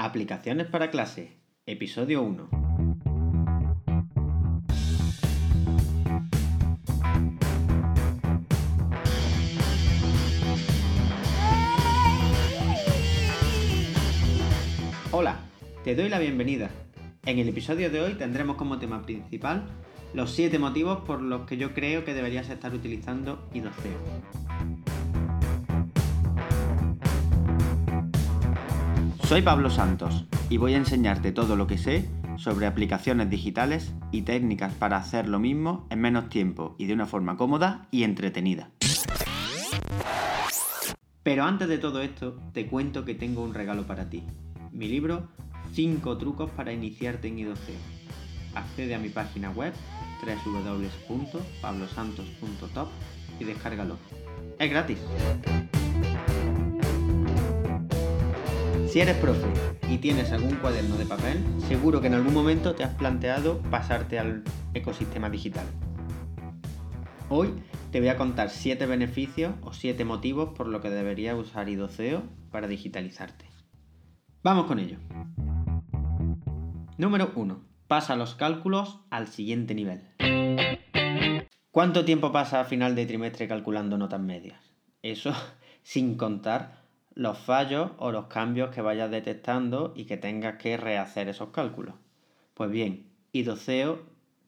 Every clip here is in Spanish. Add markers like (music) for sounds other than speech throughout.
Aplicaciones para clase, episodio 1. Hola, te doy la bienvenida. En el episodio de hoy tendremos como tema principal los 7 motivos por los que yo creo que deberías estar utilizando IDOCEO. Soy Pablo Santos y voy a enseñarte todo lo que sé sobre aplicaciones digitales y técnicas para hacer lo mismo en menos tiempo y de una forma cómoda y entretenida. Pero antes de todo esto, te cuento que tengo un regalo para ti. Mi libro 5 trucos para iniciarte en IDOCEO. Accede a mi página web www.pablosantos.top y descárgalo. Es gratis. Si eres profe y tienes algún cuaderno de papel, seguro que en algún momento te has planteado pasarte al ecosistema digital. Hoy te voy a contar 7 beneficios o 7 motivos por lo que deberías usar IDOCEO para digitalizarte. Vamos con ello. Número 1. Pasa los cálculos al siguiente nivel. ¿Cuánto tiempo pasa a final de trimestre calculando notas medias? Eso (laughs) sin contar los fallos o los cambios que vayas detectando y que tengas que rehacer esos cálculos. Pues bien, IDOCEO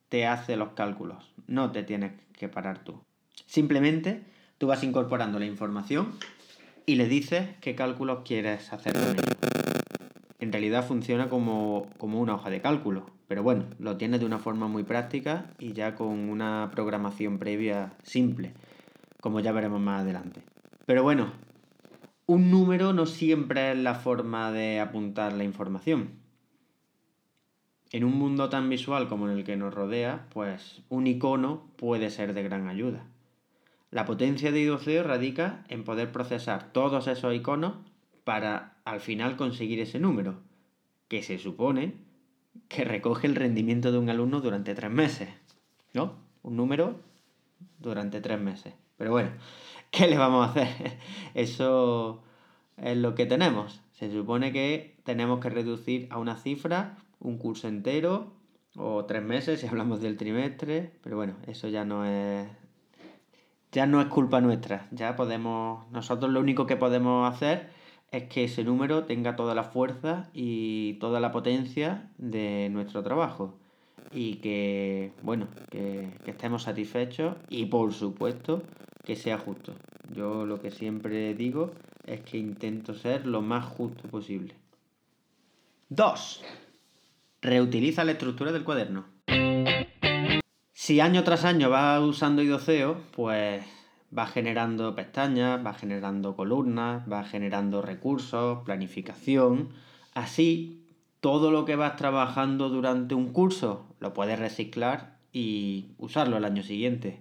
te hace los cálculos, no te tienes que parar tú. Simplemente tú vas incorporando la información y le dices qué cálculos quieres hacer con ello. En realidad funciona como, como una hoja de cálculo, pero bueno, lo tienes de una forma muy práctica y ya con una programación previa simple, como ya veremos más adelante. Pero bueno, un número no siempre es la forma de apuntar la información. En un mundo tan visual como en el que nos rodea, pues un icono puede ser de gran ayuda. La potencia de IDOCEO radica en poder procesar todos esos iconos para al final conseguir ese número, que se supone que recoge el rendimiento de un alumno durante tres meses. ¿No? Un número durante tres meses. Pero bueno, (laughs) ¿qué le vamos a hacer? (laughs) Eso es lo que tenemos. Se supone que tenemos que reducir a una cifra un curso entero o tres meses si (laughs) hablamos del trimestre, pero bueno, eso ya no es ya no es culpa nuestra. Ya podemos nosotros lo único que podemos hacer es que ese número tenga toda la fuerza y toda la potencia de nuestro trabajo y que, bueno, que, estemos satisfechos y por supuesto que sea justo. Yo lo que siempre digo es que intento ser lo más justo posible. 2. Reutiliza la estructura del cuaderno. Si año tras año vas usando IDOCEO, pues va generando pestañas, va generando columnas, va generando recursos, planificación. Así todo lo que vas trabajando durante un curso lo puedes reciclar y usarlo el año siguiente.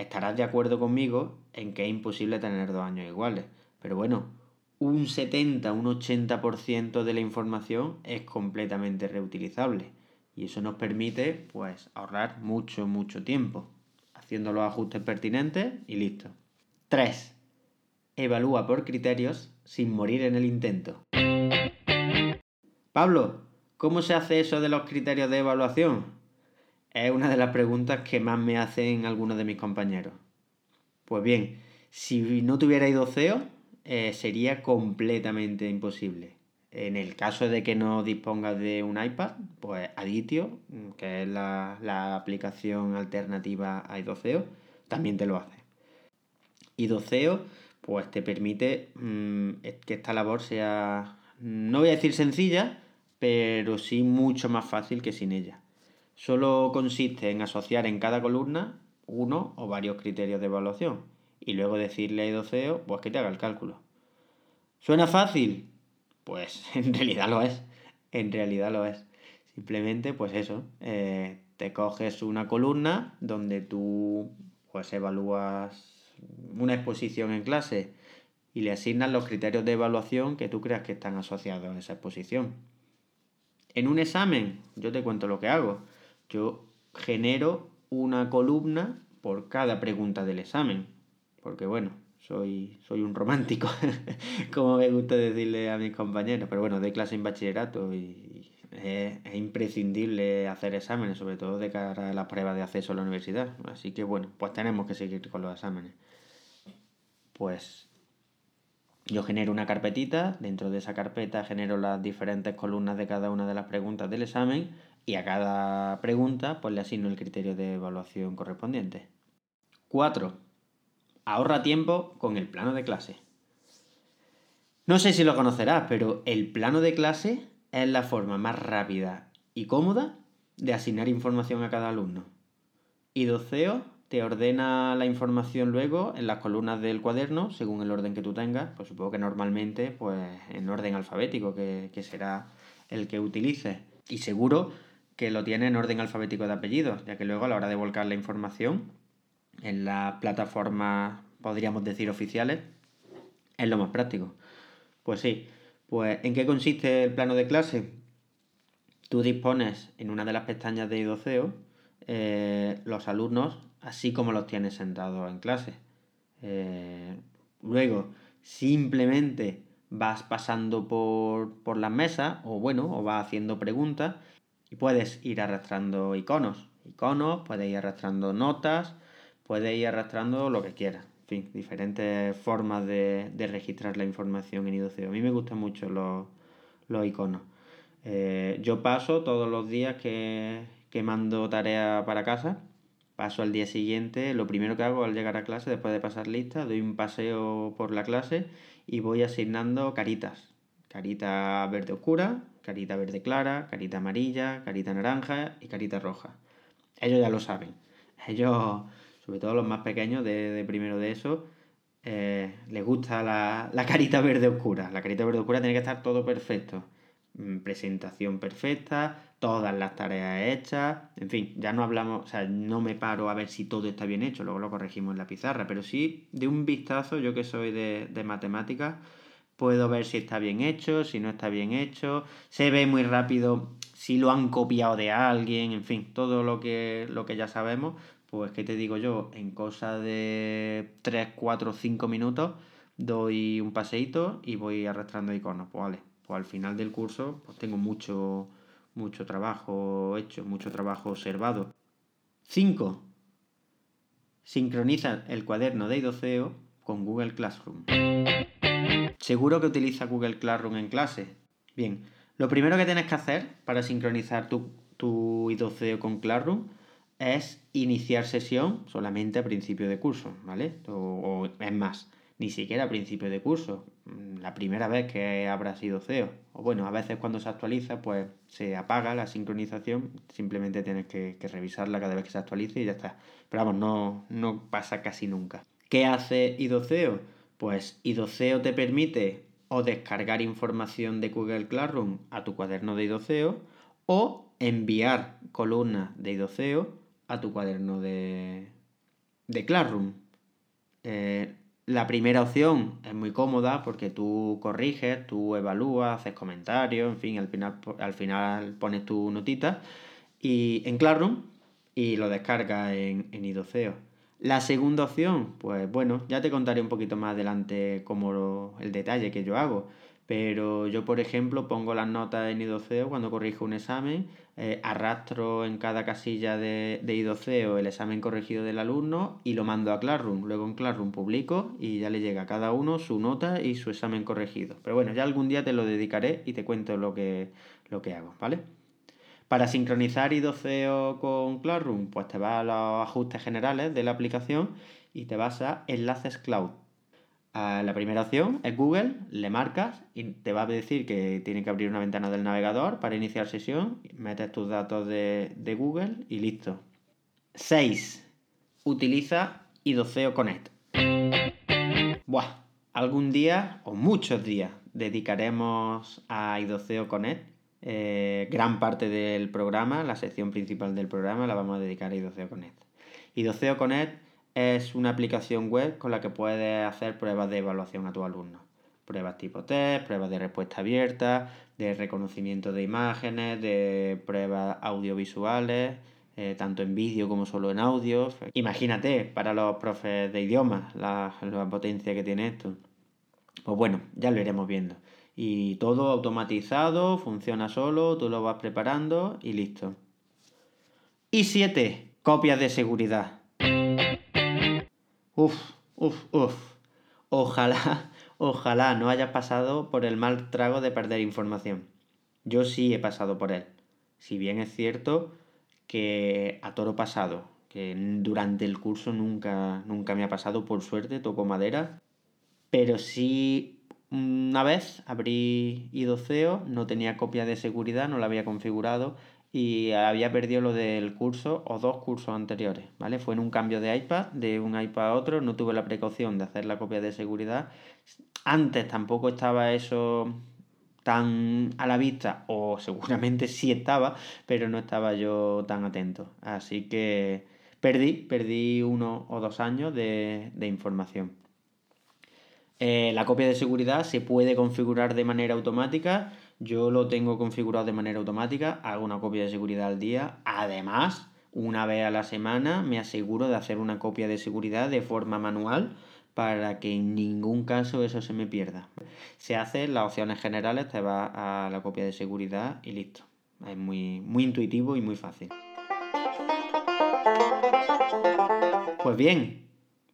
Estarás de acuerdo conmigo en que es imposible tener dos años iguales, pero bueno, un 70, un 80% de la información es completamente reutilizable y eso nos permite pues ahorrar mucho, mucho tiempo, haciendo los ajustes pertinentes y listo. 3. Evalúa por criterios sin morir en el intento. Pablo, ¿cómo se hace eso de los criterios de evaluación? Es una de las preguntas que más me hacen algunos de mis compañeros. Pues bien, si no tuviera ido CEO, eh, sería completamente imposible. En el caso de que no dispongas de un iPad, pues Aditio, que es la, aplicación alternativa a IDOCEO, también te lo hace. IDOCEO, pues te permite mm, que esta labor sea no voy a decir sencilla, pero sí mucho más fácil que sin ella. Solo consiste en asociar en cada columna uno o varios criterios de evaluación y luego decirle a IDOCEO pues que te haga el cálculo. ¿Suena fácil? Pues (laughs) en realidad lo es. En realidad lo es. Simplemente, pues eso, eh, te coges una columna donde tú pues evalúas una exposición en clase y le asignas los criterios de evaluación que tú creas que están asociados a esa exposición. En un examen, yo te cuento lo que hago. Yo genero una columna por cada pregunta del examen. Porque bueno, soy, soy un romántico, (laughs) como me gusta decirle a mis compañeros. Pero bueno, de clase en bachillerato y es, es, imprescindible hacer exámenes, sobre todo de cara a las pruebas de acceso a la universidad. Así que bueno, pues tenemos que seguir con los exámenes. Pues yo genero una carpetita, dentro de esa carpeta genero las diferentes columnas de cada una de las preguntas del examen y a cada pregunta pues le asigno el criterio de evaluación correspondiente. 4. Ahorra tiempo con el plano de clase. No sé si lo conocerás, pero el plano de clase es la forma más rápida y cómoda de asignar información a cada alumno. Y Doceo te ordena la información luego en las columnas del cuaderno, según el orden que tú tengas, pues supongo que normalmente pues en orden alfabético, que, que será el que utilices. Y seguro que lo tiene en orden alfabético de apellidos, ya que luego a la hora de volcar la información en las plataformas, podríamos decir, oficiales, es lo más práctico. Pues sí, pues ¿en qué consiste el plano de clase? Tú dispones en una de las pestañas de IDOCEO eh, los alumnos así como los tienes sentados en clase. Eh, luego, simplemente vas pasando por, por las mesas o bueno, o vas haciendo preguntas y puedes ir arrastrando iconos. Iconos, puedes ir arrastrando notas, puedes ir arrastrando lo que quieras. En fin, diferentes formas de, de registrar la información en IDOCEO. A mí me gustan mucho los, los iconos. Eh, yo paso todos los días que, que mando tarea para casa, paso al día siguiente, lo primero que hago al llegar a clase, después de pasar lista, doy un paseo por la clase y voy asignando caritas. Carita verde oscura, carita verde clara, carita amarilla, carita naranja y carita roja. Ellos ya lo saben. Ellos, sobre todo los más pequeños de, de primero de eso, eh, les gusta la, la carita verde oscura. La carita verde oscura tiene que estar todo perfecto. Mm, presentación perfecta, todas las tareas hechas, en fin, ya no hablamos, o sea, no me paro a ver si todo está bien hecho, luego lo corregimos en la pizarra, pero sí de un vistazo, yo que soy de, de matemáticas, puedo ver si está bien hecho, si no está bien hecho, se ve muy rápido si lo han copiado de alguien, en fin, todo lo que, lo que ya sabemos, pues que te digo yo, en cosa de 3, 4, 5 minutos doy un paseíto y voy arrastrando iconos, pues vale, pues al final del curso pues tengo mucho, mucho trabajo hecho, mucho trabajo observado. 5. Sincroniza el cuaderno de idoceo con Google Classroom. ¿Seguro que utiliza Google Classroom en clase? Bien, lo primero que tienes que hacer para sincronizar tu, tu idoceo con Classroom es iniciar sesión solamente a principio de curso, ¿vale? O, es más, ni siquiera a principio de curso, mm, la primera vez que habrá sido CEO. O bueno, a veces cuando se actualiza, pues se apaga la sincronización, simplemente tienes que, que revisarla cada vez que se actualice y ya está. Pero vamos, no, no pasa casi nunca. ¿Qué hace IDOCEO? Pues IDOCEO te permite o descargar información de Google Classroom a tu cuaderno de IDOCEO o enviar columnas de IDOCEO a tu cuaderno de, de Classroom. Eh, la primera opción es muy cómoda porque tú corriges, tú evalúas, haces comentarios, en fin, al final, al final pones tu notita y, en Classroom y lo descargas en, en IDOCEO. La segunda opción, pues bueno, ya te contaré un poquito más adelante como el detalle que yo hago. Pero yo, por ejemplo, pongo las notas en IDOCEO cuando corrijo un examen, eh, arrastro en cada casilla de, de IDOCEO el examen corregido del alumno y lo mando a Classroom. Luego en Classroom publico y ya le llega a cada uno su nota y su examen corregido. Pero bueno, ya algún día te lo dedicaré y te cuento lo que, lo que hago, ¿vale? Para sincronizar IDOCEO con Classroom, pues te vas a los ajustes generales de la aplicación y te vas a Enlaces Cloud la primera opción es Google, le marcas y te va a decir que tiene que abrir una ventana del navegador para iniciar sesión, metes tus datos de, de Google y listo. 6. Utiliza Idoceo Connect. Buah, algún día o muchos días dedicaremos a Idoceo Connect. Eh, gran parte del programa, la sección principal del programa, la vamos a dedicar a Idoceo Connect. Idoceo Connect es una aplicación web con la que puedes hacer pruebas de evaluación a tus alumnos. Pruebas tipo test, pruebas de respuesta abierta, de reconocimiento de imágenes, de pruebas audiovisuales, eh, tanto en vídeo como solo en audio. Imagínate, para los profes de idiomas, la, la potencia que tiene esto. Pues bueno, ya lo iremos viendo. Y todo automatizado, funciona solo, tú lo vas preparando y listo. Y 7. Copias de seguridad. Uf, uf, uf. Ojalá, (laughs) ojalá no hayas pasado por el mal trago de perder información. Yo sí he pasado por él. Si bien es cierto que a toro pasado, que durante el curso nunca, nunca me ha pasado, por suerte, toco madera, pero sí una vez abrí IDOCEO, no tenía copia de seguridad, no la había configurado y había perdido lo del curso o dos cursos anteriores, ¿vale? Fue en un cambio de iPad, de un iPad a otro, no tuve la precaución de hacer la copia de seguridad. Antes tampoco estaba eso tan a la vista, o seguramente sí estaba, pero no estaba yo tan atento. Así que perdí, perdí uno o dos años de, de información. Eh, la copia de seguridad se puede configurar de manera automática. Yo lo tengo configurado de manera automática. Hago una copia de seguridad al día. Además, una vez a la semana me aseguro de hacer una copia de seguridad de forma manual para que en ningún caso eso se me pierda. Se hace las opciones generales, te va a la copia de seguridad y listo. Es muy, muy intuitivo y muy fácil. Pues bien,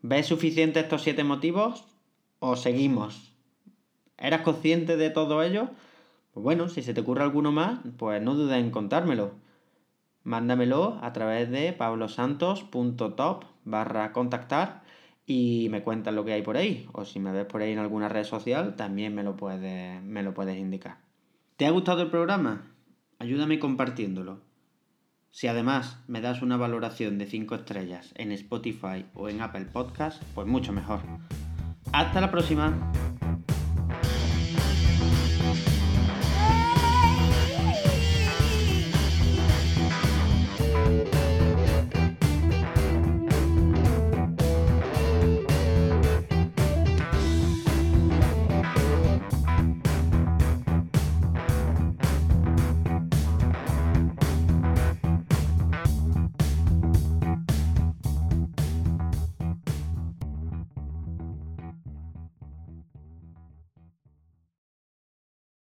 ¿ves suficiente estos siete motivos? O seguimos? ¿Eras consciente de todo ello? Pues bueno, si se te ocurre alguno más, pues no dudes en contármelo. Mándamelo a través de pablosantos.top barra contactar y me cuentas lo que hay por ahí. O si me ves por ahí en alguna red social, también me lo puedes, me lo puedes indicar. ¿Te ha gustado el programa? Ayúdame compartiéndolo. Si además me das una valoración de 5 estrellas en Spotify o en Apple Podcast, pues mucho mejor. Hasta la próxima.